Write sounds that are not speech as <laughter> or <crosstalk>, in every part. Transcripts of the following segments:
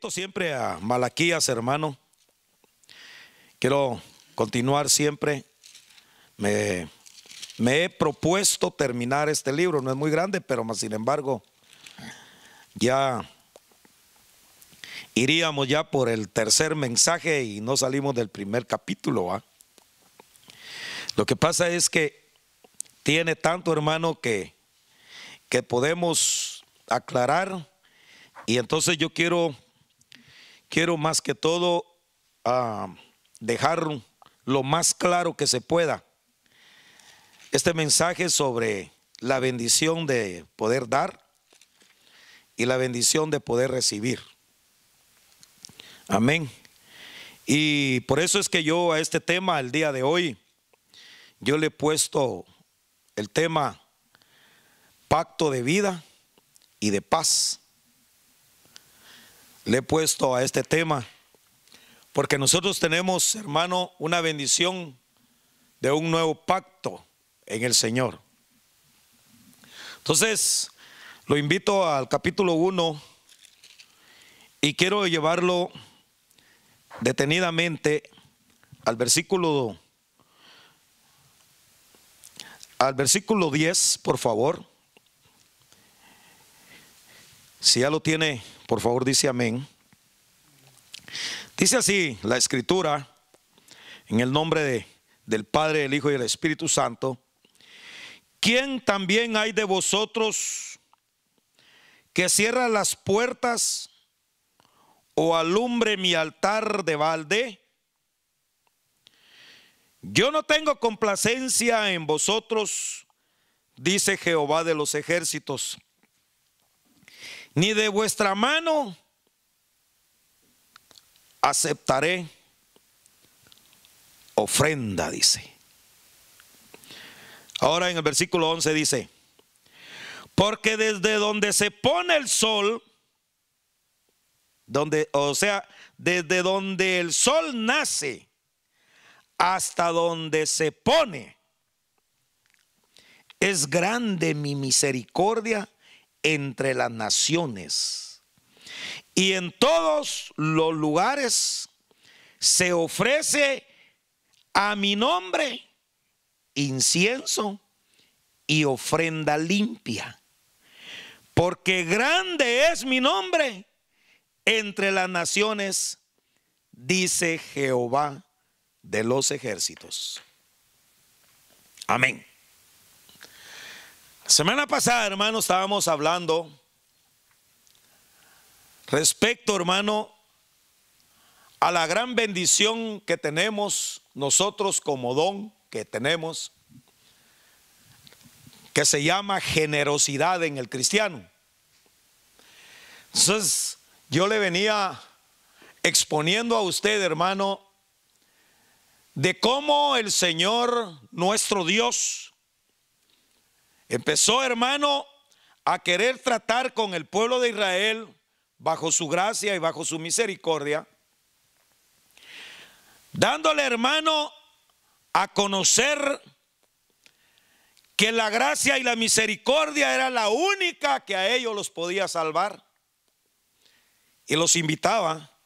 Invito siempre a Malaquías, hermano. Quiero continuar siempre. Me, he propuesto terminar este libro. No es muy grande, pero más sin embargo, ya iríamos ya por el tercer mensaje y no salimos del primer capítulo. Lo que pasa es que tiene tanto, hermano, que, que podemos aclarar. Y entonces yo quiero, quiero más que todo uh, dejar lo más claro que se pueda este mensaje sobre la bendición de poder dar y la bendición de poder recibir. Amén. Y por eso es que yo a este tema, el día de hoy, yo le he puesto el tema pacto de vida y de paz. Le he puesto a este tema porque nosotros tenemos, hermano, una bendición de un nuevo pacto en el Señor. Entonces, lo invito al capítulo 1 y quiero llevarlo detenidamente al versículo al versículo 10, por favor. Si ya lo tiene, por favor, dice amén. Dice así la escritura, en el nombre de, del Padre, del Hijo y del Espíritu Santo. ¿Quién también hay de vosotros que cierra las puertas o alumbre mi altar de balde? Yo no tengo complacencia en vosotros, dice Jehová de los ejércitos, ni de vuestra mano aceptaré ofrenda, dice. Ahora en el versículo 11 dice, porque desde donde se pone el sol, donde, o sea, desde donde el sol nace hasta donde se pone, es grande mi misericordia entre las naciones. Y en todos los lugares se ofrece a mi nombre incienso y ofrenda limpia. Porque grande es mi nombre entre las naciones, dice Jehová de los ejércitos. Amén. Semana pasada, hermano, estábamos hablando respecto, hermano, a la gran bendición que tenemos nosotros como don que tenemos, que se llama generosidad en el cristiano. Entonces, yo le venía exponiendo a usted, hermano, de cómo el Señor, nuestro Dios, empezó, hermano, a querer tratar con el pueblo de Israel bajo su gracia y bajo su misericordia, dándole, hermano, a conocer que la gracia y la misericordia era la única que a ellos los podía salvar. Y los invitaba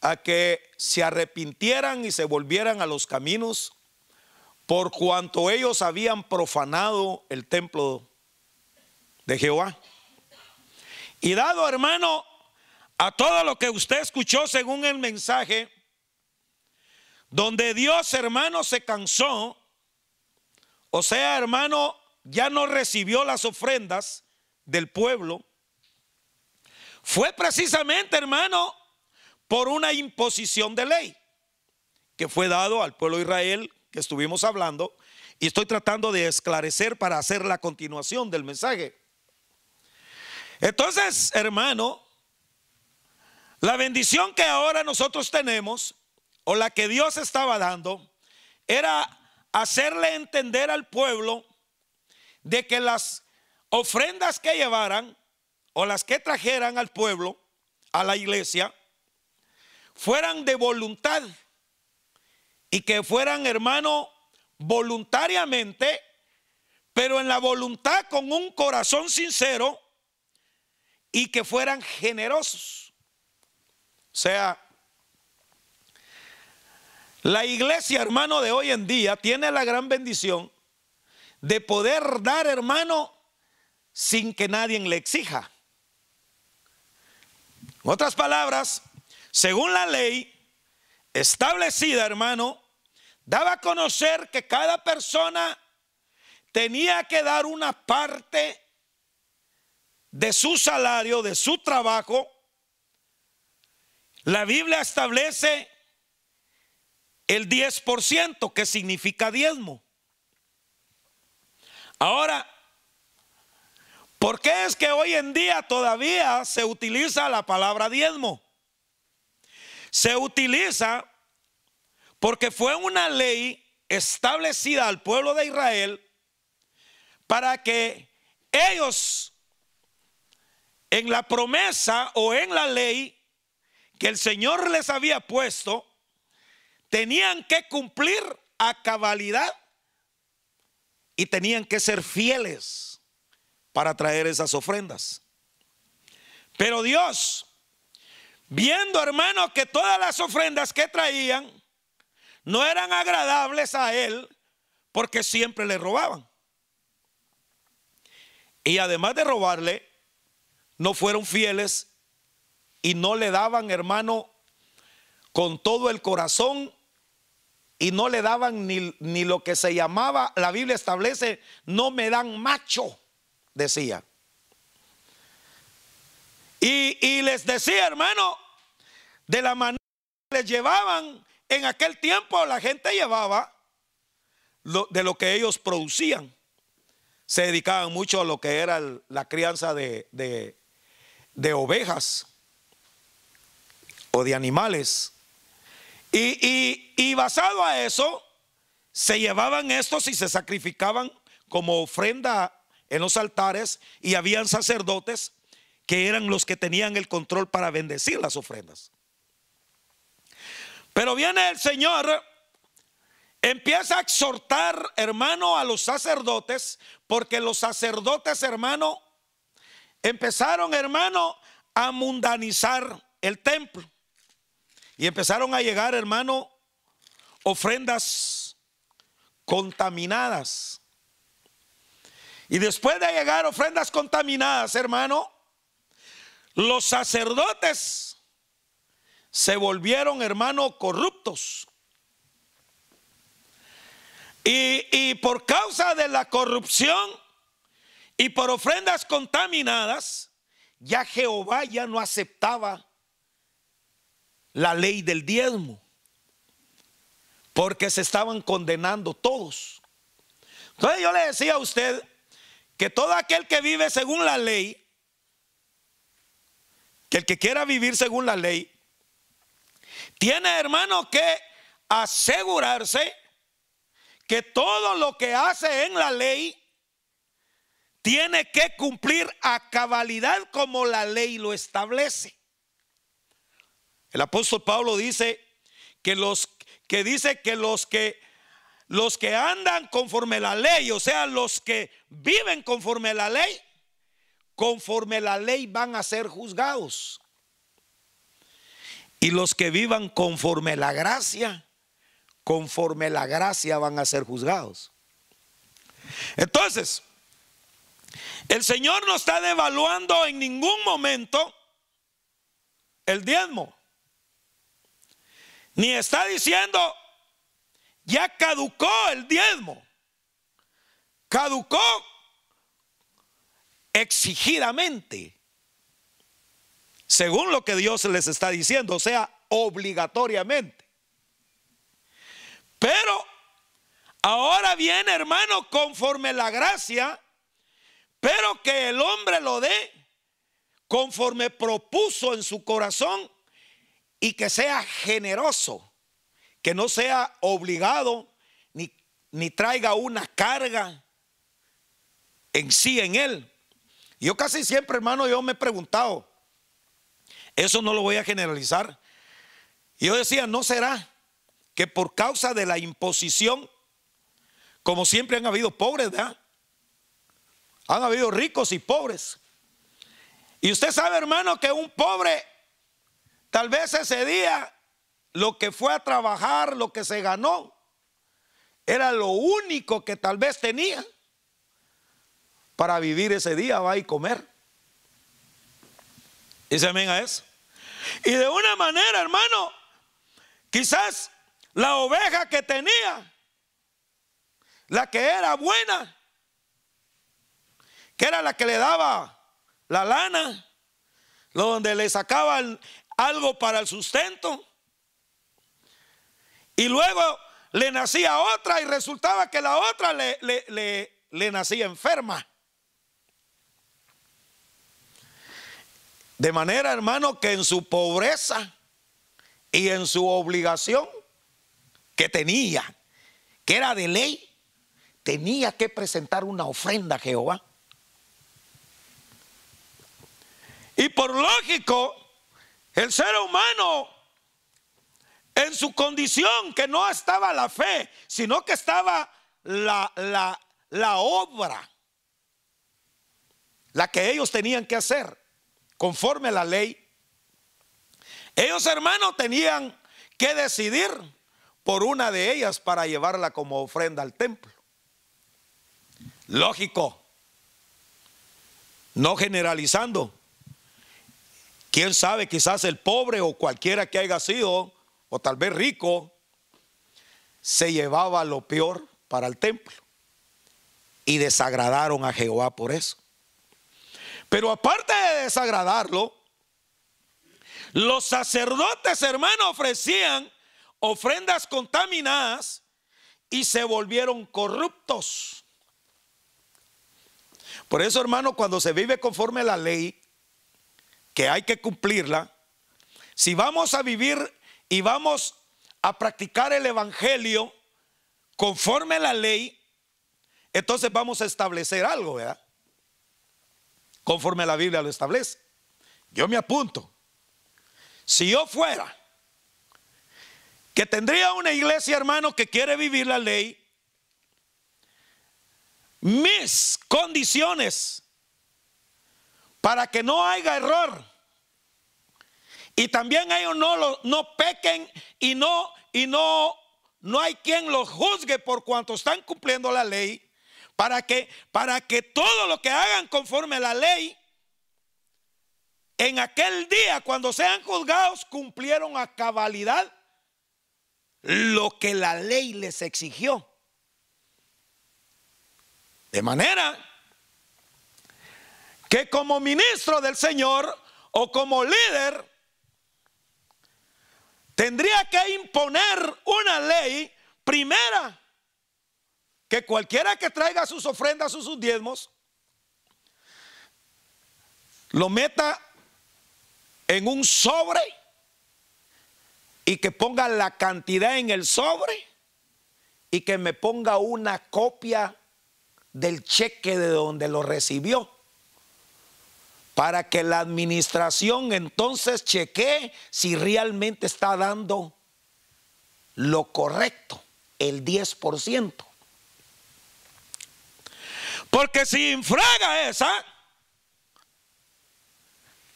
a que se arrepintieran y se volvieran a los caminos por cuanto ellos habían profanado el templo de Jehová. Y dado, hermano, a todo lo que usted escuchó según el mensaje, donde Dios, hermano, se cansó, o sea, hermano, ya no recibió las ofrendas del pueblo, fue precisamente, hermano, por una imposición de ley que fue dado al pueblo de Israel que estuvimos hablando y estoy tratando de esclarecer para hacer la continuación del mensaje. Entonces, hermano, la bendición que ahora nosotros tenemos o la que Dios estaba dando era hacerle entender al pueblo de que las ofrendas que llevaran o las que trajeran al pueblo, a la iglesia, fueran de voluntad y que fueran, hermano, voluntariamente, pero en la voluntad con un corazón sincero y que fueran generosos. sea, la iglesia, hermano, de hoy en día tiene la gran bendición de poder dar, hermano, sin que nadie le exija. En otras palabras, según la ley establecida, hermano, daba a conocer que cada persona tenía que dar una parte de su salario, de su trabajo. La Biblia establece el 10%, que significa diezmo. Ahora, ¿por qué es que hoy en día todavía se utiliza la palabra diezmo? Se utiliza porque fue una ley establecida al pueblo de Israel para que ellos en la promesa o en la ley que el Señor les había puesto, tenían que cumplir a cabalidad y tenían que ser fieles para traer esas ofrendas. Pero Dios, viendo hermano que todas las ofrendas que traían no eran agradables a Él, porque siempre le robaban. Y además de robarle, no fueron fieles y no le daban, hermano, con todo el corazón y no le daban ni, ni, lo que se llamaba, la Biblia establece, no me dan macho, decía. Y, y les decía, hermano, de la manera que les llevaban, en aquel tiempo la gente llevaba de lo que ellos producían. Se dedicaban mucho a lo que era la crianza de, de, de ovejas o de animales y, basado a eso, se llevaban estos y se sacrificaban como ofrenda en los altares y habían sacerdotes que eran los que tenían el control para bendecir las ofrendas. Pero viene el Señor, empieza a exhortar, hermano, a los sacerdotes, porque los sacerdotes, hermano, empezaron, hermano, a mundanizar el templo. Y empezaron a llegar, hermano, ofrendas contaminadas. Y después de llegar ofrendas contaminadas, hermano, los sacerdotes se volvieron, hermano, corruptos. Y, y, por causa de la corrupción y por ofrendas contaminadas, ya Jehová ya no aceptaba la ley del diezmo, porque se estaban condenando todos. Entonces yo le decía a usted que todo aquel que vive según la ley, que el que quiera vivir según la ley, tiene hermano que asegurarse que todo lo que hace en la ley tiene que cumplir a cabalidad como la ley lo establece. El apóstol Pablo dice que los que dice que los que los que andan conforme la ley, o sea, los que viven conforme la ley, conforme la ley van a ser juzgados. Y los que vivan conforme la gracia, conforme la gracia van a ser juzgados. Entonces, el Señor no está devaluando en ningún momento el diezmo. Ni está diciendo, ya caducó el diezmo. Caducó exigidamente. Según lo que Dios les está diciendo, o sea, obligatoriamente. Pero ahora viene, hermano, conforme la gracia, pero que el hombre lo dé conforme propuso en su corazón y que sea generoso, que no sea obligado ni, ni traiga una carga en sí, en él. Yo casi siempre, hermano, yo me he preguntado, eso no lo voy a generalizar. Y yo decía, ¿no será que por causa de la imposición, como siempre han habido pobres, ¿verdad? Han habido ricos y pobres. Y usted sabe, hermano, que un pobre tal vez ese día lo que fue a trabajar, lo que se ganó, era lo único que tal vez tenía para vivir ese día, va y comer. Se amén a eso. Y de una manera, hermano, quizás la oveja que tenía, la que era buena, que era la que le daba la lana, donde le sacaban algo para el sustento, y luego le nacía otra y resultaba que la otra le, le, nacía enferma. De manera, hermano, que en su pobreza y en su obligación que tenía, que era de ley, tenía que presentar una ofrenda a Jehová. Y por lógico, el ser humano en su condición, que no estaba la fe, sino que estaba la, la, la obra, la que ellos tenían que hacer conforme a la ley. Ellos hermanos tenían que decidir por una de ellas para llevarla como ofrenda al templo. Lógico, no generalizando. Quién sabe, quizás el pobre o cualquiera que haya sido, o tal vez rico, se llevaba lo peor para el templo. Y desagradaron a Jehová por eso. Pero aparte de desagradarlo, los sacerdotes hermanos ofrecían ofrendas contaminadas y se volvieron corruptos. Por eso, hermano, cuando se vive conforme a la ley, que hay que cumplirla, si vamos a vivir y vamos a practicar el Evangelio conforme a la ley, entonces vamos a establecer algo, ¿verdad? Conforme a la Biblia lo establece. Yo me apunto. Si yo fuera que tendría una iglesia, hermano, que quiere vivir la ley, mis condiciones para que no haya error. Y también ellos no, no pequen y no, y no, no hay quien los juzgue por cuanto están cumpliendo la ley. Para que, para que todo lo que hagan conforme a la ley, en aquel día, cuando sean juzgados, cumplieron a cabalidad lo que la ley les exigió. De manera que como ministro del Señor o como líder, tendría que imponer una ley primera, que cualquiera que traiga sus ofrendas o sus diezmos, lo meta en un sobre y que ponga la cantidad en el sobre y que me ponga una copia del cheque de donde lo recibió para que la administración entonces chequee si realmente está dando lo correcto, el 10%. Porque si infraga esa,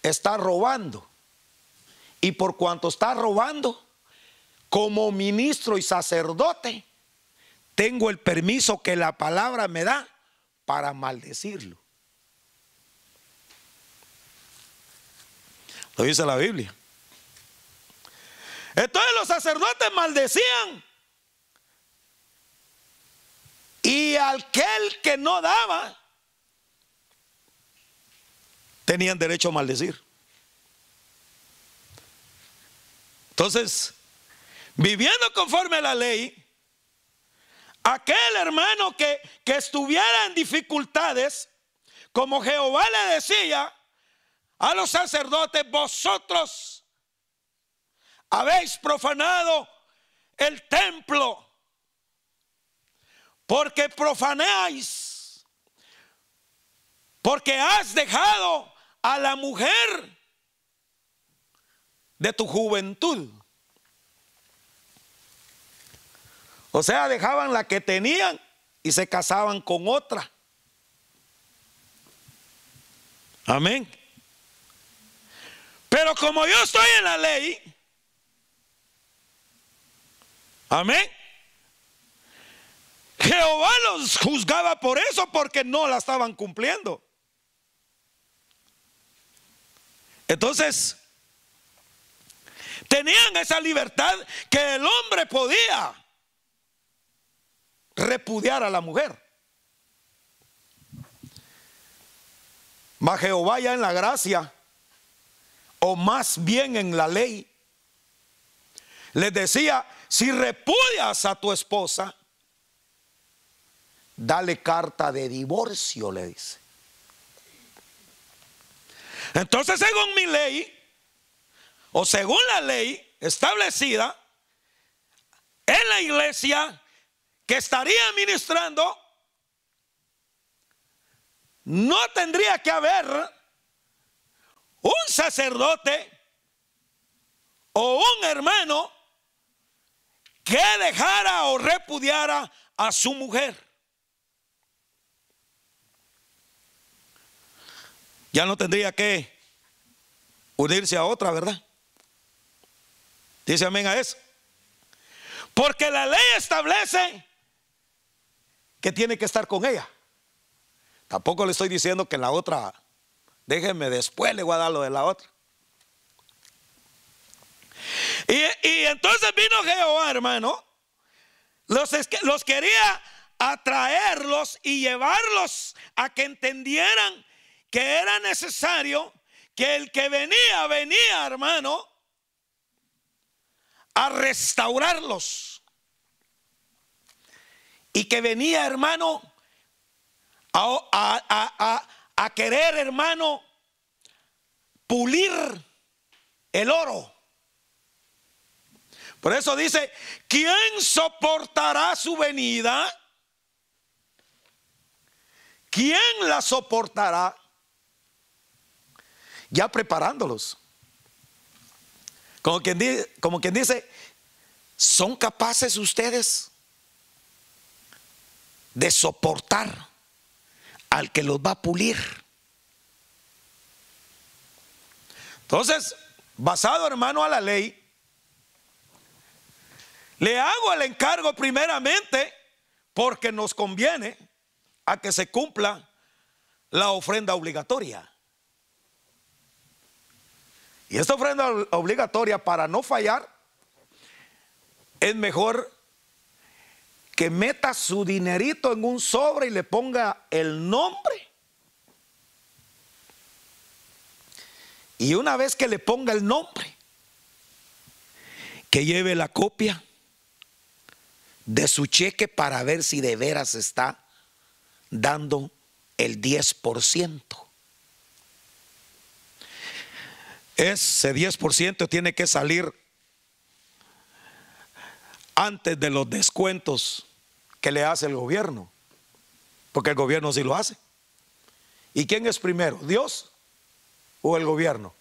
está robando. Y por cuanto está robando, como ministro y sacerdote, tengo el permiso que la palabra me da para maldecirlo. Lo dice la Biblia. Entonces los sacerdotes maldecían. Y aquel que no daba, tenían derecho a maldecir. Entonces, viviendo conforme a la ley, aquel hermano que, que estuviera en dificultades, como Jehová le decía, a los sacerdotes, vosotros habéis profanado el templo, porque profanáis, porque has dejado a la mujer de tu juventud. O sea, dejaban la que tenían y se casaban con otra. Amén. Pero como yo estoy en la ley, amén. Jehová los juzgaba por eso, porque no la estaban cumpliendo. Entonces, tenían esa libertad que el hombre podía repudiar a la mujer. Mas Jehová ya en la gracia, o más bien en la ley, les decía, si repudias a tu esposa, dale carta de divorcio, le dice. Entonces, según mi ley, o según la ley establecida en la iglesia que estaría ministrando, no tendría que haber un sacerdote o un hermano que dejara o repudiara a su mujer. Ya no tendría que unirse a otra, ¿verdad? Dice amén a eso. Porque la ley establece que tiene que estar con ella. Tampoco le estoy diciendo que la otra, déjenme después le voy a dar lo de la otra. Y, entonces vino Jehová, hermano, los, los quería atraerlos y llevarlos a que entendieran que era necesario que el que venía, venía, hermano, a restaurarlos. Y que venía, hermano, a, querer, hermano, pulir el oro. Por eso dice, ¿quién soportará su venida? ¿Quién la soportará? Ya preparándolos. Como quien, dice, como quien dice, ¿son capaces ustedes de soportar al que los va a pulir. Entonces, basado hermano a la ley, le hago el encargo primeramente porque nos conviene a que se cumpla la ofrenda obligatoria. Y esta ofrenda obligatoria para no fallar es mejor que meta su dinerito en un sobre y le ponga el nombre. Y una vez que le ponga el nombre, que lleve la copia de su cheque para ver si de veras está dando el 10%. Ese 10% tiene que salir antes de los descuentos que le hace el gobierno, porque el gobierno sí lo hace. ¿Y quién es primero, Dios o el gobierno?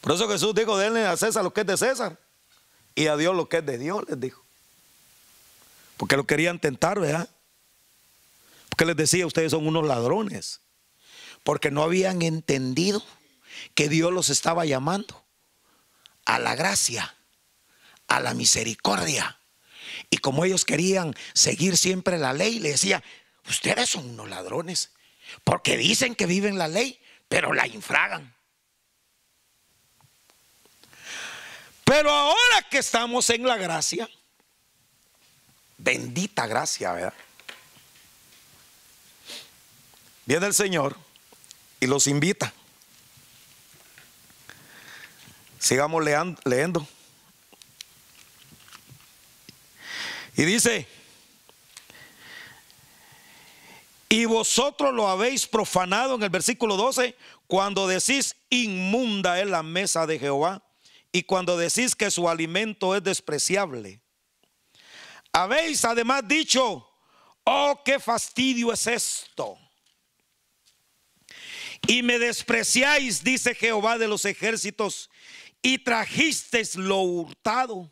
Por eso Jesús dijo, denle a César lo que es de César y a Dios lo que es de Dios, les dijo. Porque lo querían tentar, ¿verdad? Porque les decía, ustedes son unos ladrones, porque no habían entendido que Dios los estaba llamando a la gracia a la misericordia. Y como ellos querían seguir siempre la ley, le decía, ustedes son unos ladrones, porque dicen que viven la ley, pero la infragan. Pero ahora que estamos en la gracia, bendita gracia, ¿verdad? Viene el Señor y los invita. Sigamos leyendo. Y dice, y vosotros lo habéis profanado en el versículo 12 cuando decís inmunda es la mesa de Jehová y cuando decís que su alimento es despreciable. Habéis además dicho, oh, qué fastidio es esto. Y me despreciáis, dice Jehová de los ejércitos, y trajisteis lo hurtado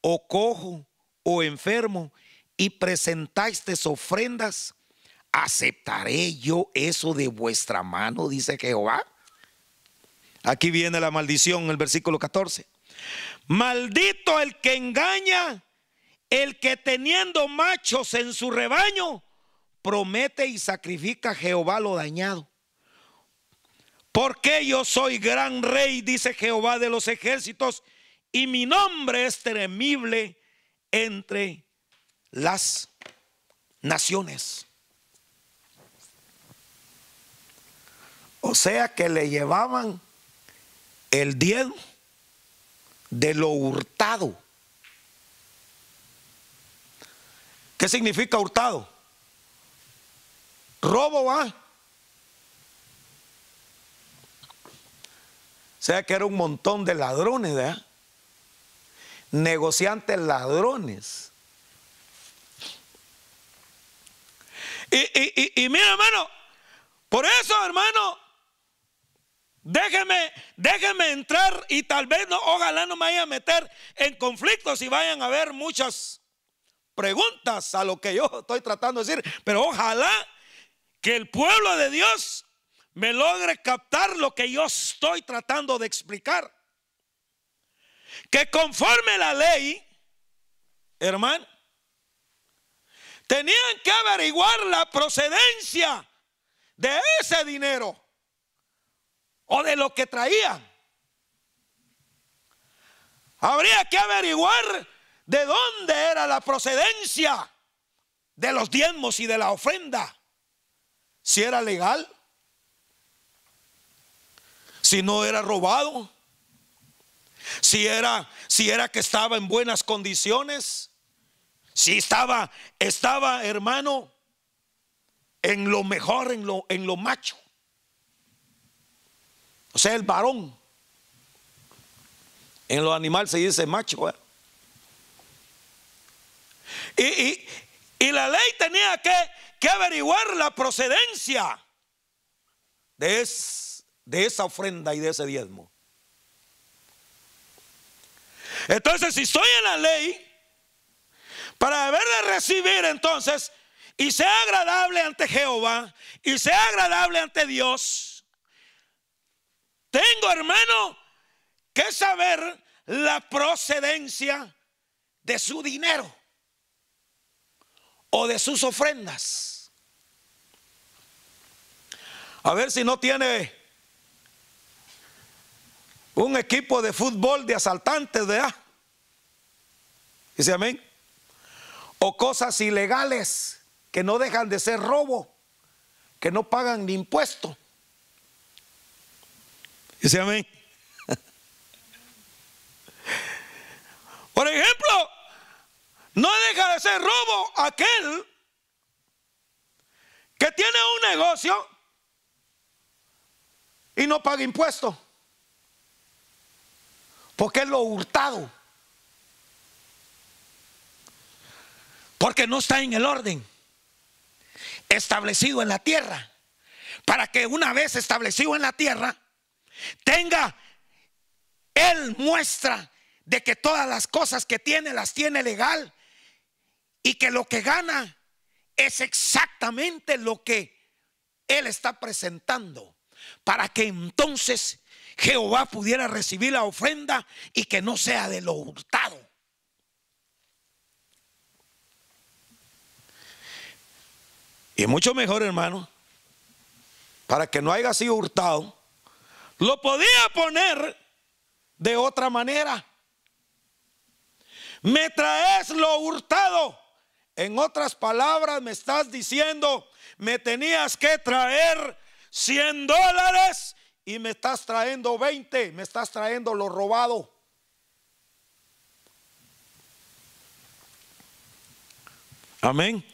o cojo o enfermo y presentáis ofrendas, ¿aceptaré yo eso de vuestra mano? Dice Jehová. Aquí viene la maldición el versículo 14. Maldito el que engaña, el que teniendo machos en su rebaño, promete y sacrifica a Jehová lo dañado. Porque yo soy gran rey, dice Jehová de los ejércitos, y mi nombre es temible entre las naciones. O sea que le llevaban el diezmo de lo hurtado. ¿Qué significa hurtado? Robo va. Sea que era un montón de ladrones, ¿verdad? Negociantes ladrones. Y, y, y, y mira, hermano, por eso, hermano, Déjeme, déjeme entrar y tal vez no, ojalá no me vaya a meter en conflictos y vayan a haber muchas preguntas a lo que yo estoy tratando de decir, pero ojalá que el pueblo de Dios me logre captar lo que yo estoy tratando de explicar. Que conforme la ley, hermano, tenían que averiguar la procedencia de ese dinero o de lo que traían. Habría que averiguar de dónde era la procedencia de los diezmos y de la ofrenda. Si era legal, si no era robado, si era si era que estaba en buenas condiciones, si estaba estaba hermano en lo mejor, en lo en lo macho. O sea, el varón. En los animales se dice macho. ¿eh? Y, la ley tenía que, que averiguar la procedencia de, de esa ofrenda y de ese diezmo. Entonces, si estoy en la ley, para haber de recibir entonces, y sea agradable ante Jehová, y sea agradable ante Dios, tengo, hermano, que saber la procedencia de su dinero o de sus ofrendas. A ver si no tiene un equipo de fútbol de asaltantes, ¿verdad? Dice amén. O cosas ilegales que no dejan de ser robo, que no pagan ni impuesto. Dice amén. <laughs> Por ejemplo, no deja de ser robo aquel que tiene un negocio y no paga impuestos. Porque es lo hurtado. Porque no está en el orden establecido en la tierra. Para que una vez establecido en la tierra, tenga Él muestra de que todas las cosas que tiene las tiene legal y que lo que gana es exactamente lo que Él está presentando para que entonces Jehová pudiera recibir la ofrenda y que no sea de lo hurtado. Y mucho mejor, hermano, para que no haya sido hurtado, lo podía poner de otra manera. Me traes lo hurtado. En otras palabras, me estás diciendo, me tenías que traer 100 dólares y me estás trayendo 20, me estás trayendo lo robado. Amén.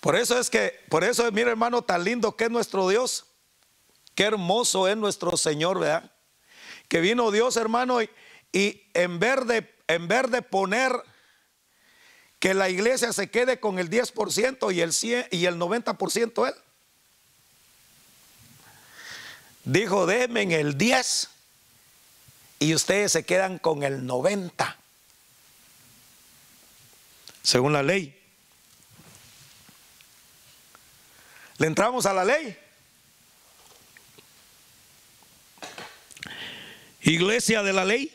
Por eso es que, por eso, mira hermano, tan lindo que es nuestro Dios. Qué hermoso es nuestro Señor, ¿verdad? Que vino Dios, hermano, y, en, vez de, en vez de poner que la iglesia se quede con el 10% y el, 100, y el 90% Él. Dijo, denme el 10 y ustedes se quedan con el 90, según la ley. ¿Le entramos a la ley? Iglesia de la ley.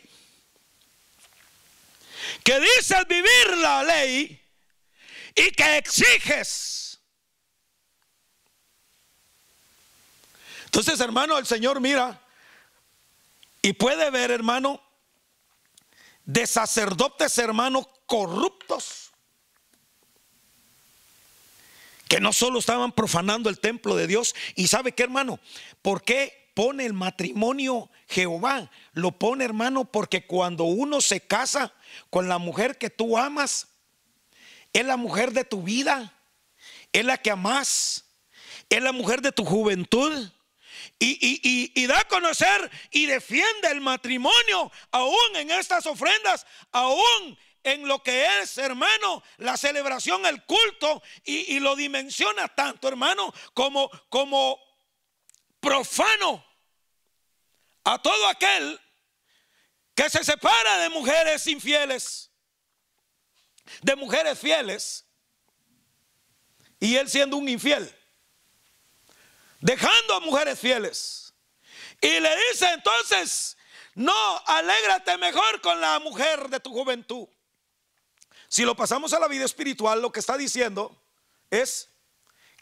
Que dices vivir la ley y que exiges Entonces, hermano, el Señor mira y puede ver, hermano, de sacerdotes, hermanos, corruptos, que no solo estaban profanando el templo de Dios, y sabe qué, hermano, ¿por qué pone el matrimonio Jehová? Lo pone, hermano, porque cuando uno se casa con la mujer que tú amas, es la mujer de tu vida, es la que amas, es la mujer de tu juventud. Y, da a conocer y defiende el matrimonio, aún en estas ofrendas, aún en lo que es, hermano, la celebración, el culto, y, lo dimensiona tanto, hermano, como, como profano a todo aquel que se separa de mujeres infieles, de mujeres fieles, y él siendo un infiel dejando a mujeres fieles. Y le dice entonces, no, alégrate mejor con la mujer de tu juventud. Si lo pasamos a la vida espiritual, lo que está diciendo es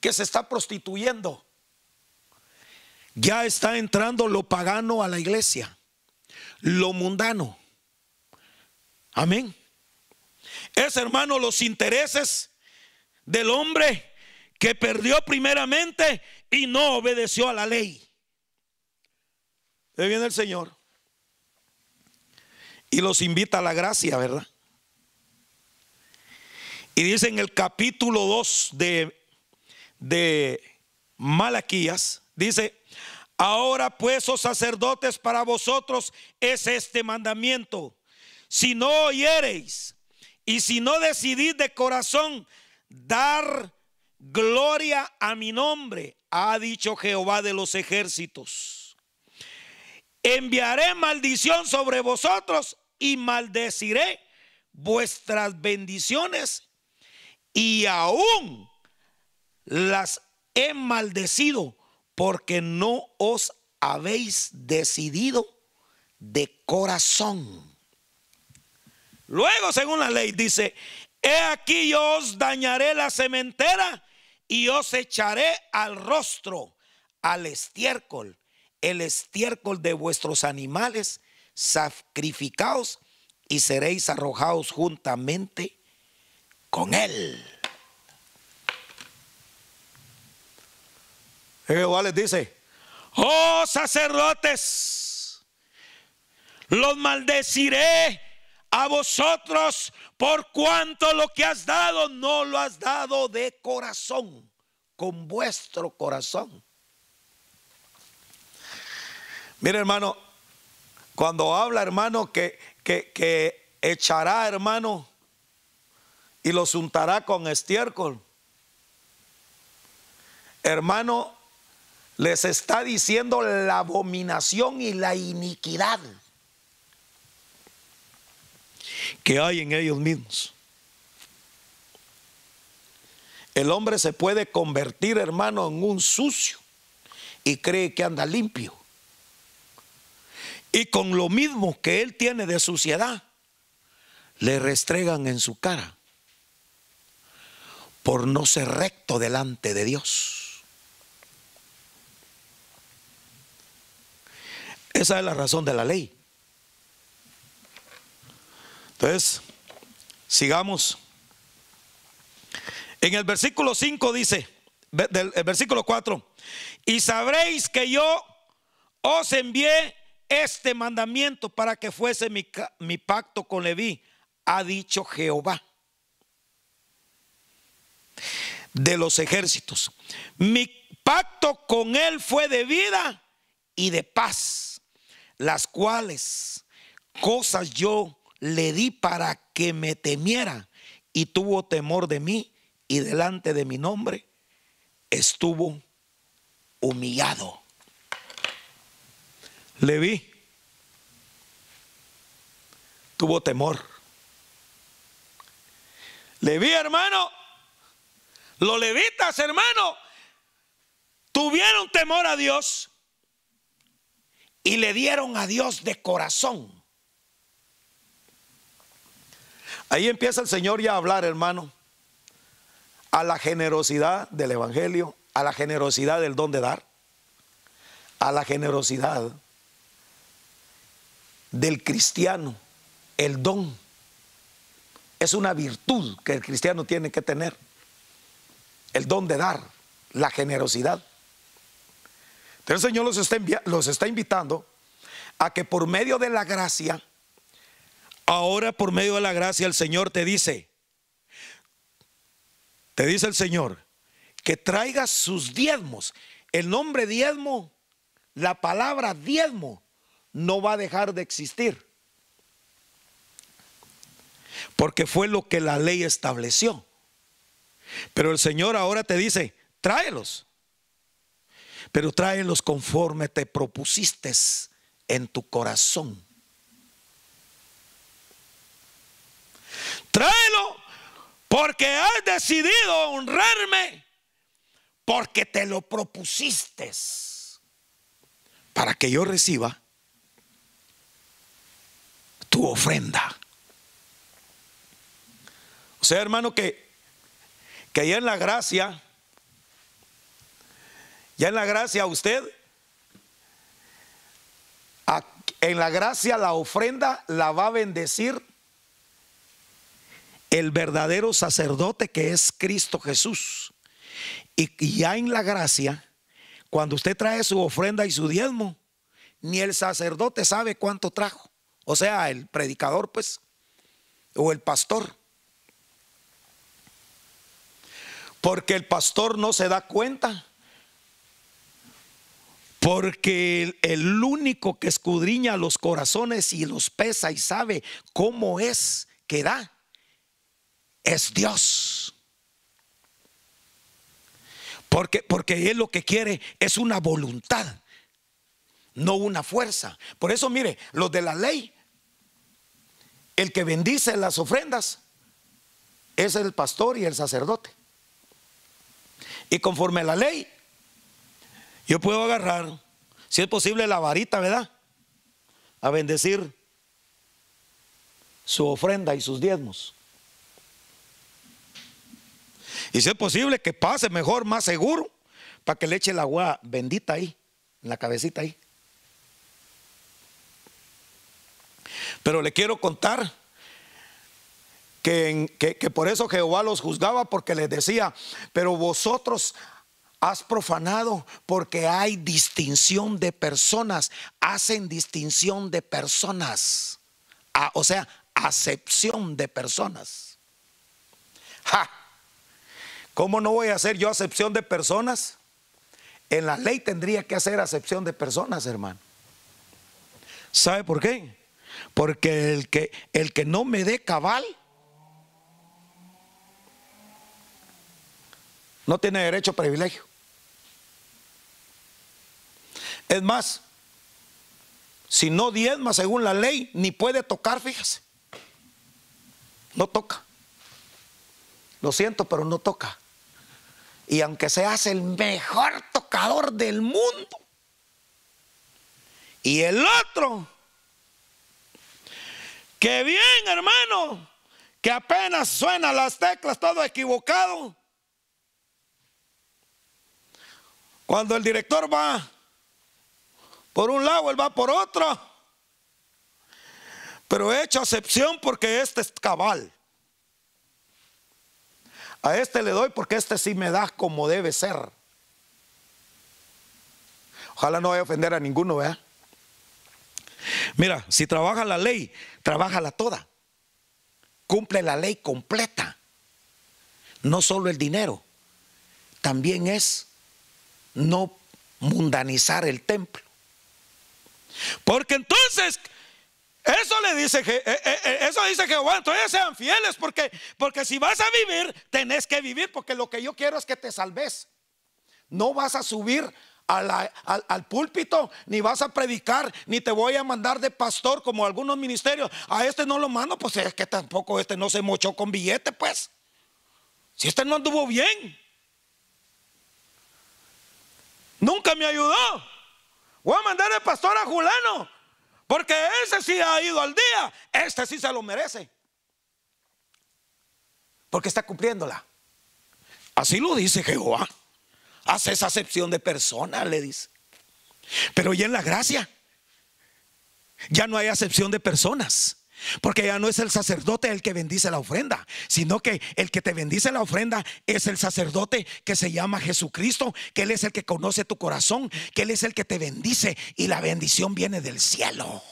que se está prostituyendo. Ya está entrando lo pagano a la iglesia, lo mundano. Amén. Es, hermano, los intereses del hombre que perdió primeramente y no obedeció a la ley. Ahí viene el Señor y los invita a la gracia, ¿verdad? Y dice en el capítulo 2 de, de Malaquías, dice, ahora pues, oh sacerdotes, para vosotros es este mandamiento. Si no oyereis y si no decidís de corazón dar gloria a mi nombre, ha dicho Jehová de los ejércitos. Enviaré maldición sobre vosotros y maldeciré vuestras bendiciones y aún las he maldecido porque no os habéis decidido de corazón. Luego, según la ley, dice, he aquí yo os dañaré la cementera y os echaré al rostro al estiércol, el estiércol de vuestros animales, sacrificaos y seréis arrojados juntamente con él. Jehová les dice, oh sacerdotes, los maldeciré a vosotros por cuanto lo que has dado no lo has dado de corazón, con vuestro corazón. Mire hermano, cuando habla hermano que, que, que echará hermano y los untará con estiércol, hermano, les está diciendo la abominación y la iniquidad que hay en ellos mismos. El hombre se puede convertir, hermano, en un sucio y cree que anda limpio. Y con lo mismo que él tiene de suciedad, le restregan en su cara por no ser recto delante de Dios. Esa es la razón de la ley. Entonces, sigamos. En el versículo 5 dice, del versículo 4, y sabréis que yo os envié este mandamiento para que fuese mi, mi pacto con Leví, ha dicho Jehová de los ejércitos. Mi pacto con él fue de vida y de paz, las cuales cosas yo le di para que me temiera y tuvo temor de mí y delante de mi nombre estuvo humillado. Le vi, tuvo temor. Le vi, hermano, los levitas, hermano, tuvieron temor a Dios y le dieron a Dios de corazón. Ahí empieza el Señor ya a hablar, hermano, a la generosidad del Evangelio, a la generosidad del don de dar, a la generosidad del cristiano, el don. Es una virtud que el cristiano tiene que tener, el don de dar, la generosidad. Entonces el Señor los está, los está invitando a que por medio de la gracia, ahora por medio de la gracia el Señor te dice, te dice el Señor, que traigas sus diezmos. El nombre diezmo, la palabra diezmo, no va a dejar de existir. Porque fue lo que la ley estableció. Pero el Señor ahora te dice, tráelos. Pero tráelos conforme te propusiste en tu corazón. Tráelo porque has decidido honrarme porque te lo propusiste para que yo reciba tu ofrenda. O sea, hermano, que, que ya en la gracia, ya en la gracia usted, en la gracia la ofrenda la va a bendecir el verdadero sacerdote que es Cristo Jesús. Y, ya en la gracia, cuando usted trae su ofrenda y su diezmo, ni el sacerdote sabe cuánto trajo. O sea, el predicador, pues, o el pastor. Porque el pastor no se da cuenta. Porque el, único que escudriña los corazones y los pesa y sabe cómo es que da, es Dios. Porque, porque Él lo que quiere es una voluntad, no una fuerza. Por eso, mire, los de la ley el que bendice las ofrendas es el pastor y el sacerdote. Y conforme a la ley, yo puedo agarrar, si es posible, la varita, ¿verdad? A bendecir su ofrenda y sus diezmos. Y si es posible, que pase mejor, más seguro, para que le eche el agua bendita ahí, en la cabecita ahí. Pero le quiero contar que, que, por eso Jehová los juzgaba porque les decía, pero vosotros has profanado porque hay distinción de personas, hacen distinción de personas, o sea, acepción de personas. Ja, ¿Cómo no voy a hacer yo acepción de personas? En la ley tendría que hacer acepción de personas, hermano. ¿Sabe por qué? Porque el que, el que no me dé cabal no tiene derecho a privilegio. Es más, si no diezma según la ley, ni puede tocar, fíjese. No toca. Lo siento, pero no toca. Y aunque seas el mejor tocador del mundo, y el otro que bien, hermano, que apenas suenan las teclas, todo equivocado. Cuando el director va por un lado, él va por otro. Pero he hecho acepción porque este es cabal. A este le doy porque este sí me da como debe ser. Ojalá no vaya a ofender a ninguno, ¿verdad? Mira, si trabaja la ley, la toda. Cumple la ley completa. No solo el dinero, también es no mundanizar el templo. Porque entonces eso le dice eh, eh, eh, eso dice Jehová, entonces sean fieles porque porque si vas a vivir tenés que vivir porque lo que yo quiero es que te salves. No vas a subir al, púlpito, ni vas a predicar, ni te voy a mandar de pastor como algunos ministerios. A este no lo mando, pues es que tampoco este no se mochó con billete, pues. Si este no anduvo bien, nunca me ayudó. Voy a mandar al pastor a Julano. Porque ese sí ha ido al día. Este sí se lo merece. Porque está cumpliéndola. Así lo dice Jehová. Hace esa acepción de persona, le dice. Pero ya en la gracia, ya no hay acepción de personas. Porque ya no es el sacerdote el que bendice la ofrenda, sino que el que te bendice la ofrenda es el sacerdote que se llama Jesucristo, que Él es el que conoce tu corazón, que Él es el que te bendice y la bendición viene del cielo.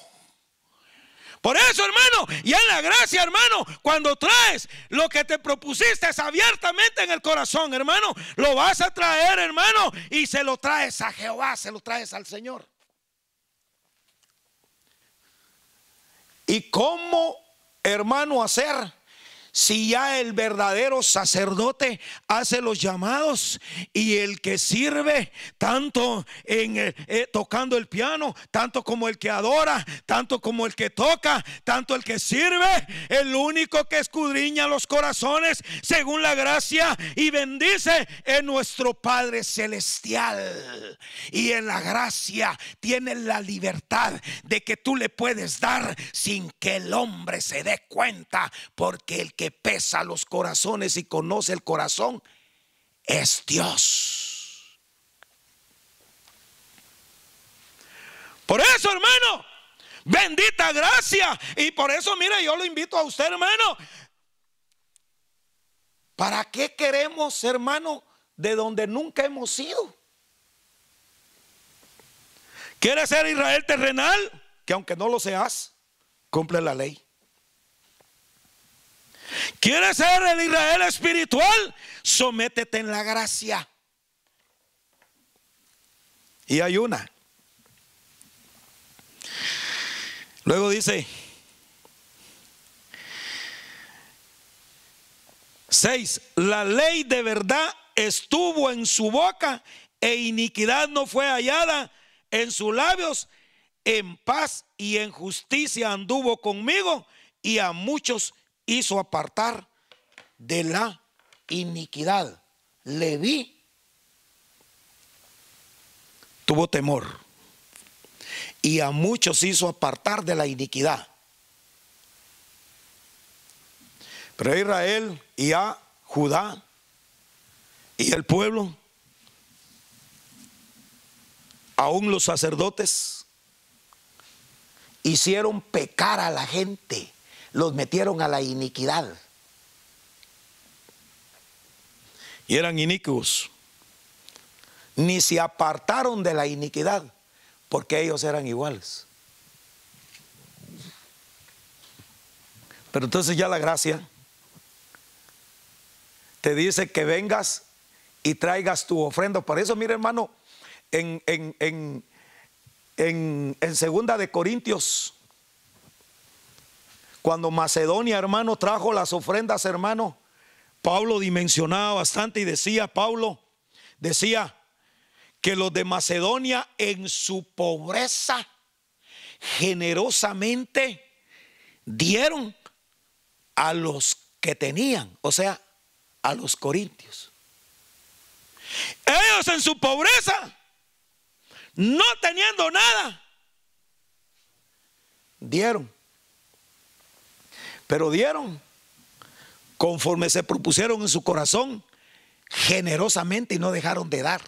Por eso, hermano, y en la gracia, hermano, cuando traes lo que te propusiste abiertamente en el corazón, hermano, lo vas a traer, hermano, y se lo traes a Jehová, se lo traes al Señor. ¿Y cómo, hermano, hacer? Si ya el verdadero sacerdote hace los llamados y el que sirve tanto en eh, tocando el piano, tanto como el que adora, tanto como el que toca, tanto el que sirve, el único que escudriña los corazones según la gracia y bendice es nuestro Padre celestial. Y en la gracia tiene la libertad de que tú le puedes dar sin que el hombre se dé cuenta, porque el que pesa los corazones y conoce el corazón es Dios. Por eso, hermano, bendita gracia. Y por eso, mire, yo lo invito a usted, hermano. ¿Para qué queremos, hermano, de donde nunca hemos sido? ¿Quieres ser Israel terrenal? Que aunque no lo seas, cumple la ley. ¿Quieres ser el Israel espiritual? Sométete en la gracia. Y hay una. Luego dice, seis, la ley de verdad estuvo en su boca e iniquidad no fue hallada en sus labios. En paz y en justicia anduvo conmigo y a muchos hizo apartar de la iniquidad. vi tuvo temor y a muchos hizo apartar de la iniquidad. Pero a Israel y a Judá y el pueblo, aún los sacerdotes, hicieron pecar a la gente los metieron a la iniquidad. Y eran inicuos. Ni se apartaron de la iniquidad, porque ellos eran iguales. Pero entonces ya la gracia te dice que vengas y traigas tu ofrenda. Por eso, mire hermano, en, en, en, en, en segunda de Corintios cuando Macedonia, hermano, trajo las ofrendas, hermano, Pablo dimensionaba bastante y decía, Pablo, decía que los de Macedonia en su pobreza generosamente dieron a los que tenían, o sea, a los corintios. Ellos en su pobreza, no teniendo nada, dieron pero dieron conforme se propusieron en su corazón generosamente y no dejaron de dar.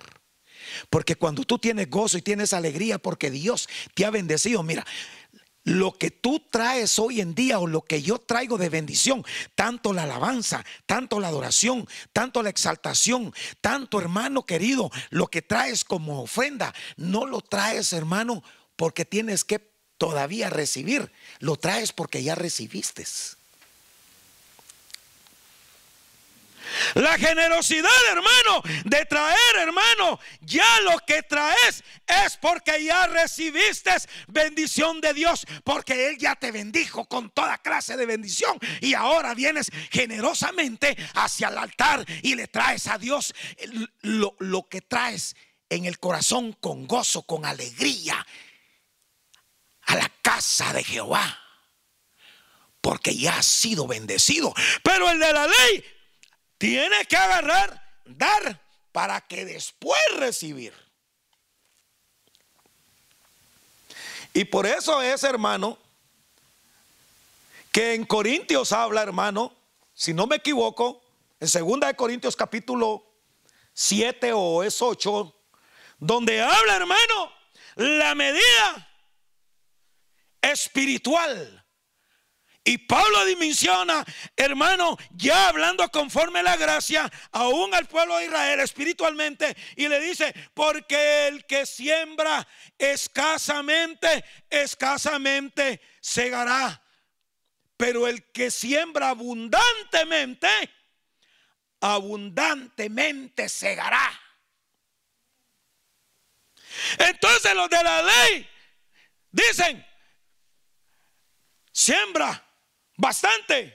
Porque cuando tú tienes gozo y tienes alegría porque Dios te ha bendecido, mira, lo que tú traes hoy en día o lo que yo traigo de bendición, tanto la alabanza, tanto la adoración, tanto la exaltación, tanto hermano querido, lo que traes como ofrenda, no lo traes hermano porque tienes que todavía recibir, lo traes porque ya recibiste. La generosidad, hermano, de traer, hermano, ya lo que traes es porque ya recibiste bendición de Dios, porque Él ya te bendijo con toda clase de bendición y ahora vienes generosamente hacia el altar y le traes a Dios lo, lo que traes en el corazón con gozo, con alegría a la casa de Jehová. Porque ya ha sido bendecido. Pero el de la ley tiene que agarrar, dar, para que después recibir. Y por eso es, hermano, que en Corintios habla, hermano, si no me equivoco, en 2 de Corintios capítulo 7 o es 8, donde habla, hermano, la medida espiritual. Y Pablo dimensiona, hermano, ya hablando conforme la gracia, aún al pueblo de Israel espiritualmente, y le dice, porque el que siembra escasamente, escasamente segará. Pero el que siembra abundantemente, abundantemente segará. Entonces los de la ley dicen, siembra bastante.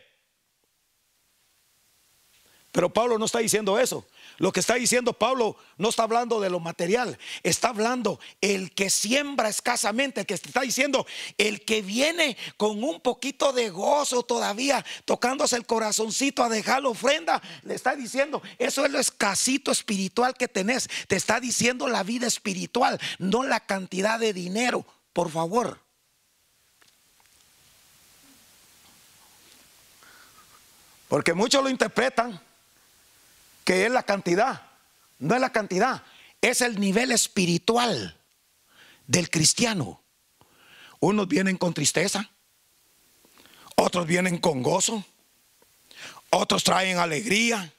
Pero Pablo no está diciendo eso. Lo que está diciendo Pablo no está hablando de lo material, está hablando el que siembra escasamente, el que está diciendo el que viene con un poquito de gozo todavía, tocándose el corazoncito a dejar la ofrenda, le está diciendo, eso es lo escasito espiritual que tenés, te está diciendo la vida espiritual, no la cantidad de dinero, por favor. Porque muchos lo interpretan que es la cantidad. No es la cantidad, es el nivel espiritual del cristiano. Unos vienen con tristeza, otros vienen con gozo, otros traen alegría,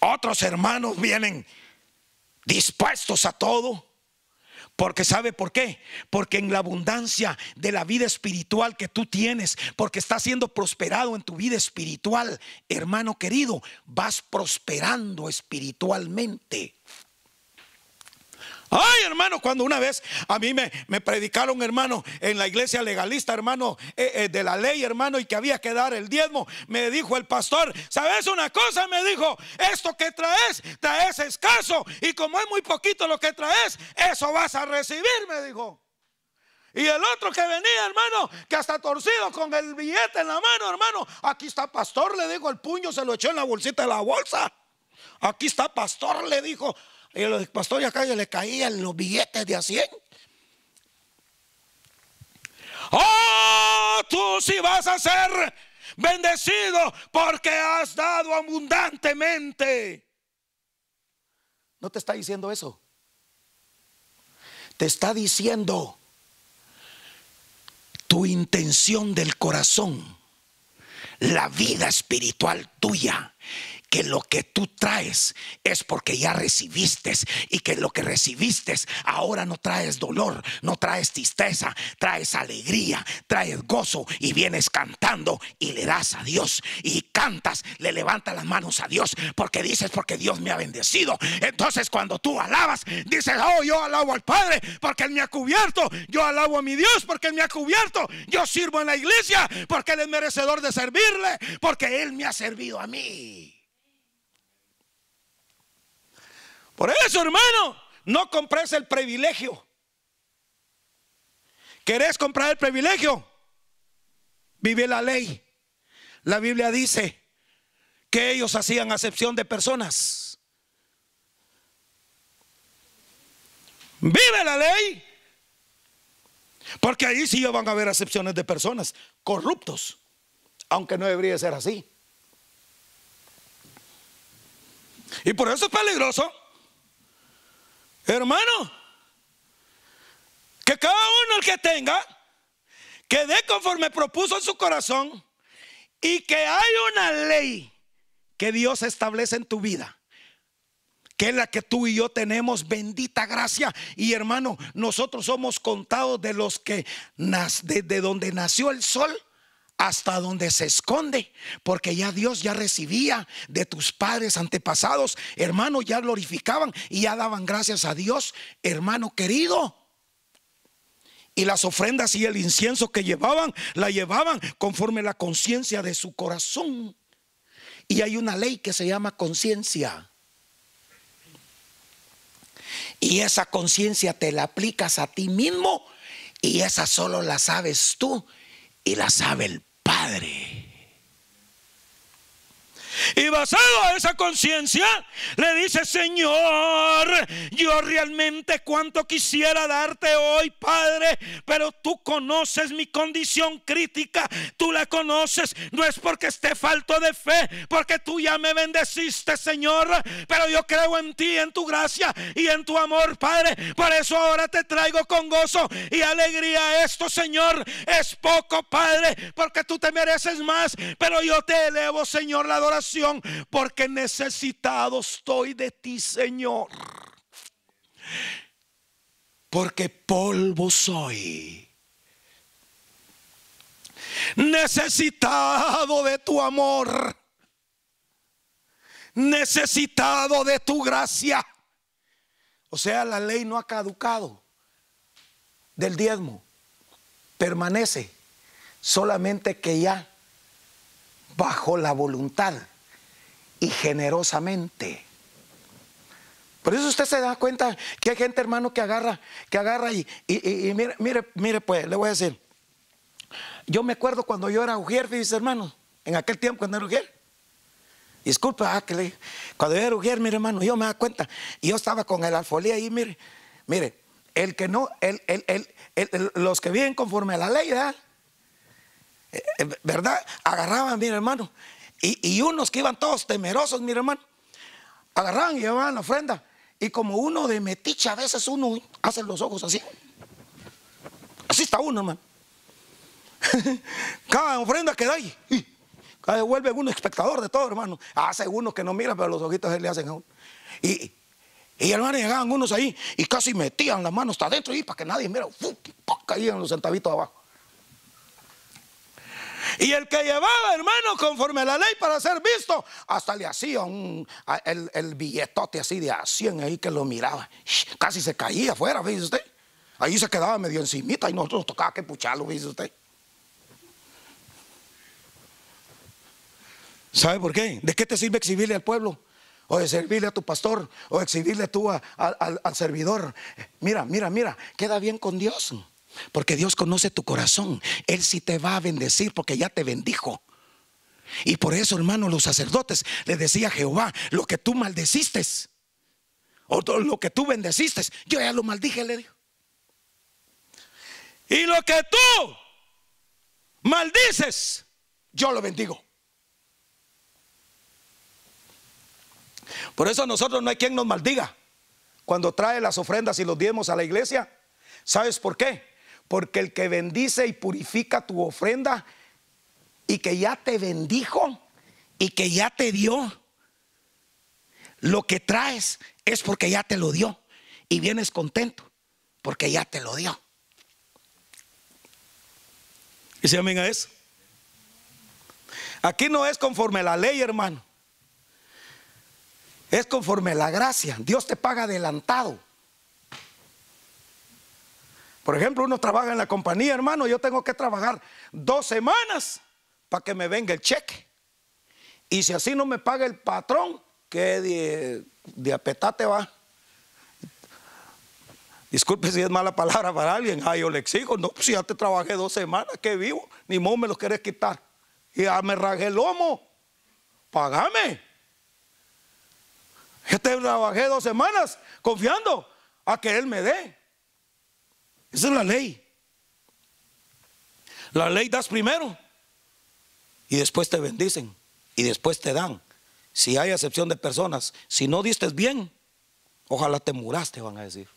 otros hermanos vienen dispuestos a todo. Porque sabe por qué? Porque en la abundancia de la vida espiritual que tú tienes, porque estás siendo prosperado en tu vida espiritual, hermano querido, vas prosperando espiritualmente. Ay, hermano, cuando una vez a mí me, me predicaron, hermano, en la iglesia legalista, hermano, eh, eh, de la ley, hermano, y que había que dar el diezmo, me dijo el pastor, ¿sabes una cosa? Me dijo, esto que traes, traes escaso, y como es muy poquito lo que traes, eso vas a recibir, me dijo. Y el otro que venía, hermano, que hasta torcido con el billete en la mano, hermano, aquí está pastor, le dijo, el puño se lo echó en la bolsita de la bolsa. Aquí está pastor, le dijo, y los pastores acá le caían los billetes de a 100. Oh, tú sí vas a ser bendecido porque has dado abundantemente. No te está diciendo eso. Te está diciendo tu intención del corazón, la vida espiritual tuya que lo que tú traes es porque ya recibiste y que lo que recibiste ahora no traes dolor, no traes tristeza, traes alegría, traes gozo y vienes cantando y le das a Dios y cantas, le levantas las manos a Dios porque dices porque Dios me ha bendecido. Entonces cuando tú alabas, dices, oh, yo alabo al Padre porque Él me ha cubierto, yo alabo a mi Dios porque Él me ha cubierto, yo sirvo en la iglesia porque Él es merecedor de servirle, porque Él me ha servido a mí. Por eso, hermano, no compres el privilegio. ¿Querés comprar el privilegio? Vive la ley. La Biblia dice que ellos hacían acepción de personas. Vive la ley. Porque ahí sí van a haber acepciones de personas corruptos, aunque no debería ser así. Y por eso es peligroso Hermano, que cada uno el que tenga, que dé conforme propuso en su corazón y que hay una ley que Dios establece en tu vida que es la que tú y yo tenemos, bendita gracia. Y hermano, nosotros somos contados de los que desde donde nació el sol hasta donde se esconde, porque ya Dios ya recibía de tus padres antepasados, hermano, ya glorificaban y ya daban gracias a Dios, hermano querido. Y las ofrendas y el incienso que llevaban, la llevaban conforme la conciencia de su corazón. Y hay una ley que se llama conciencia. Y esa conciencia te la aplicas a ti mismo y esa solo la sabes tú y la sabe el Padre. Y basado a esa conciencia, le dice, Señor, yo realmente cuanto quisiera darte hoy, Padre, pero tú conoces mi condición crítica, tú la conoces, no es porque esté falto de fe, porque tú ya me bendeciste, Señor, pero yo creo en ti, en tu gracia y en tu amor, Padre. Por eso ahora te traigo con gozo y alegría esto, Señor. Es poco, Padre, porque tú te mereces más, pero yo te elevo, Señor, la adoración, porque necesitado estoy de ti, Señor. Porque polvo soy. Necesitado de tu amor. Necesitado de tu gracia. O sea, la ley no ha caducado del diezmo. Permanece. Solamente que ya bajo la voluntad y generosamente. Por eso usted se da cuenta que hay gente, hermano, que agarra, que agarra y, mire, mire, mire, pues, le voy a decir. Yo me acuerdo cuando yo era ujier, fíjese, hermano, en aquel tiempo cuando era ujier. Disculpa, ah, que le, cuando yo era ujier, mire, hermano, yo me da cuenta. Y yo estaba con el alfolía ahí, mire, mire, el que no, el, el, los que viven conforme a la ley, ¿verdad? Eh, eh, ¿verdad? Agarraban, mire hermano, y, unos que iban todos temerosos, mi hermano, agarraban y llevaban la ofrenda. Y como uno de metiche, a veces uno hace los ojos así. Así está uno, hermano. <laughs> Cada ofrenda que da ahí, cada vuelve uno espectador de todo, hermano. Hace uno que no mira, pero los ojitos se le hacen a uno. Y, y hermano, llegaban unos ahí y casi metían las manos hasta adentro y para que nadie mira, caían los centavitos abajo. Y el que llevaba, hermano, conforme a la ley para ser visto, hasta le hacía un, el, billetote así de a 100 ahí que lo miraba. Casi se caía afuera, ¿veis usted? Ahí se quedaba medio encimita y nosotros nos tocaba que pucharlo, ¿veis usted? ¿Sabe por qué? ¿De qué te sirve exhibirle al pueblo? O de servirle a tu pastor, o exhibirle tú al servidor. Mira, mira, mira, queda bien con Dios. Porque Dios conoce tu corazón. Él sí te va a bendecir porque ya te bendijo. Y por eso, hermano, los sacerdotes le decía a Jehová, lo que tú maldeciste, o lo que tú bendeciste, yo ya lo maldije, le dijo. Y lo que tú maldices, yo lo bendigo. Por eso nosotros no hay quien nos maldiga cuando trae las ofrendas y los diezmos a la iglesia. ¿Sabes por qué? Porque el que bendice y purifica tu ofrenda y que ya te bendijo y que ya te dio, lo que traes es porque ya te lo dio y vienes contento porque ya te lo dio. ¿Y se amén a eso? Aquí no es conforme la ley, hermano. Es conforme la gracia. Dios te paga adelantado. Por ejemplo, uno trabaja en la compañía, hermano, yo tengo que trabajar dos semanas para que me venga el cheque. Y si así no me paga el patrón, ¿qué de, de va? Disculpe si es mala palabra para alguien. Ah, yo le exijo. No, pues ya te trabajé dos semanas, que vivo, ni modo me los quieres quitar. Ya me rajé el lomo. Págame. Yo te trabajé dos semanas confiando a que Él me dé. Esa es la ley. La ley das primero y después te bendicen y después te dan. Si hay excepción de personas, si no diste bien, ojalá te muraste, van a decir.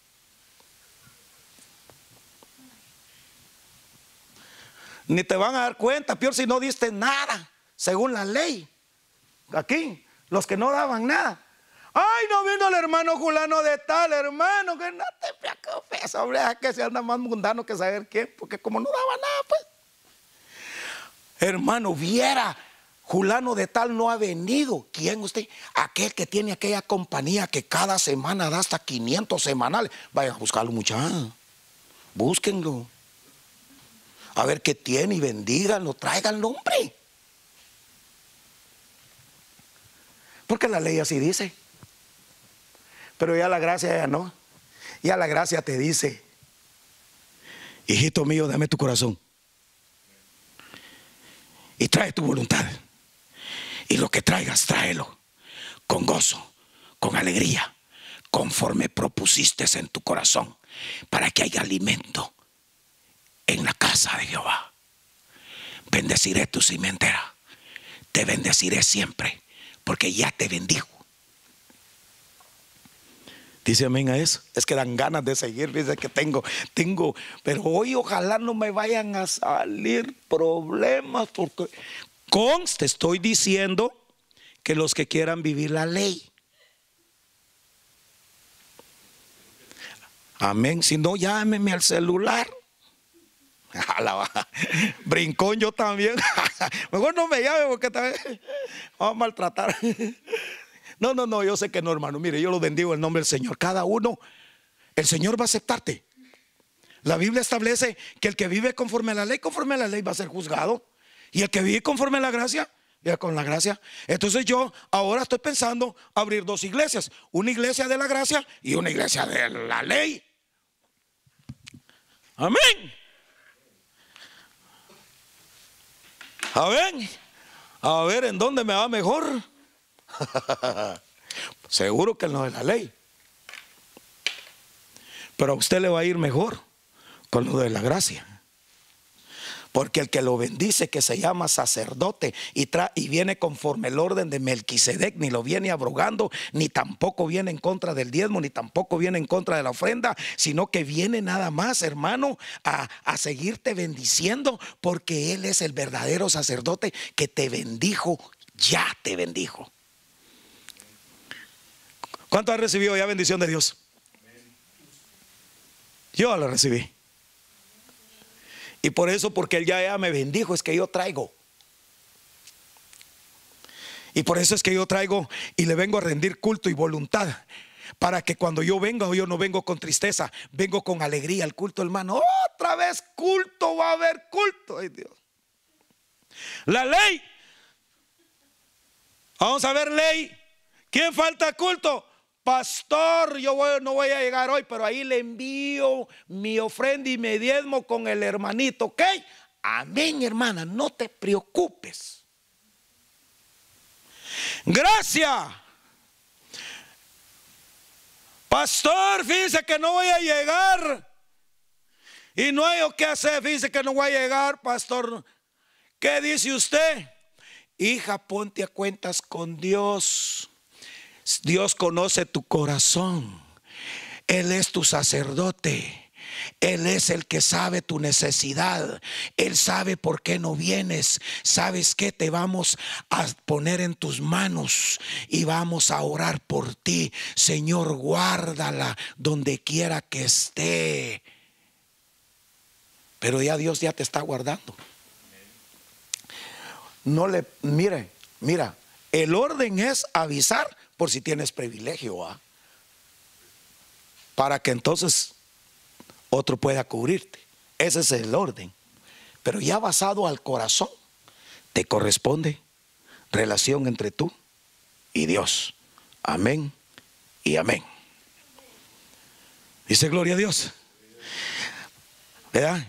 Ni te van a dar cuenta, peor si no diste nada, según la ley. Aquí, los que no daban nada, Ay, no vino el hermano Julano de tal, hermano, que no te preocupes, hombre, que se anda más mundano que saber quién, porque como no daba nada, pues. Hermano, viera, Julano de tal no ha venido. ¿Quién usted? Aquel que tiene aquella compañía que cada semana da hasta 500 semanales. Vayan a buscarlo, muchachos. Búsquenlo. A ver qué tiene y bendíganlo, tráiganlo, hombre. Porque la ley así dice. Pero ya la gracia ya no. Ya la gracia te dice, hijito mío, dame tu corazón. Y trae tu voluntad. Y lo que traigas, tráelo con gozo, con alegría, conforme propusiste en tu corazón, para que haya alimento en la casa de Jehová. Bendeciré tu cimentera, te bendeciré siempre, porque ya te bendijo. Dice amén a eso. Es que dan ganas de seguir. Dice que tengo, tengo, pero hoy ojalá no me vayan a salir problemas porque conste, estoy diciendo que los que quieran vivir la ley. Amén. Si no, llámeme al celular. <laughs> Brincón yo también. <laughs> Mejor no me llame porque también <laughs> vamos a maltratar. No, no, no, yo sé que no, hermano. Mire, yo lo bendigo en nombre del Señor. Cada uno, el Señor va a aceptarte. La Biblia establece que el que vive conforme a la ley, conforme a la ley va a ser juzgado. Y el que vive conforme a la gracia, ya con la gracia. Entonces yo ahora estoy pensando abrir dos iglesias. Una iglesia de la gracia y una iglesia de la ley. Amén. A ver, a ver en dónde me va mejor. <laughs> Seguro que no es la ley. Pero a usted le va a ir mejor con lo de la gracia. Porque el que lo bendice, que se llama sacerdote y, y viene conforme el orden de Melquisedec, ni lo viene abrogando, ni tampoco viene en contra del diezmo, ni tampoco viene en contra de la ofrenda, sino que viene nada más, hermano, a, a seguirte bendiciendo, porque Él es el verdadero sacerdote que te bendijo, ya te bendijo. ¿Cuánto ha recibido ya bendición de Dios? Yo la recibí. Y por eso, porque Él ya, me bendijo, es que yo traigo. Y por eso es que yo traigo y le vengo a rendir culto y voluntad. Para que cuando yo venga, yo no vengo con tristeza, vengo con alegría al culto, hermano. Otra vez culto, va a haber culto. Ay Dios. La ley. Vamos a ver ley. ¿Quién falta culto? Pastor, yo no voy a llegar hoy, pero ahí le envío mi ofrenda y mi diezmo con el hermanito, ¿ok? Amén, hermana, no te preocupes. Gracias. Pastor, fíjese que no voy a llegar. Y no hay que hacer, fíjese que no voy a llegar, pastor. ¿Qué dice usted? Hija, ponte a cuentas con Dios. Dios conoce tu corazón. Él es tu sacerdote. Él es el que sabe tu necesidad. Él sabe por qué no vienes. ¿Sabes qué? Te vamos a poner en tus manos y vamos a orar por ti. Señor, guárdala donde quiera que esté. Pero ya Dios ya te está guardando. No le, mire, mira, el orden es avisar por si tienes privilegio, ¿ah? para que entonces otro pueda cubrirte. Ese es el orden. Pero ya basado al corazón, te corresponde relación entre tú y Dios. Amén y amén. Dice gloria a Dios.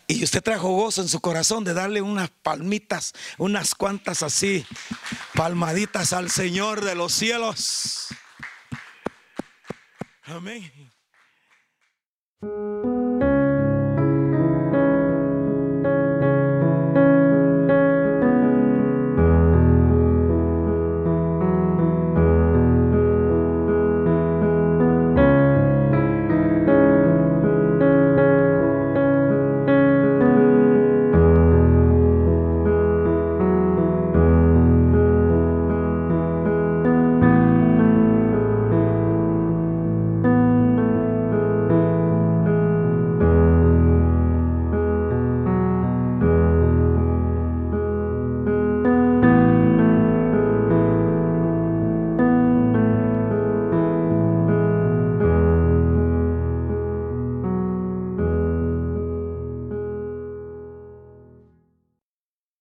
Y usted trajo gozo en su corazón de darle unas palmitas, unas cuantas así, palmaditas al Señor de los cielos. Amén.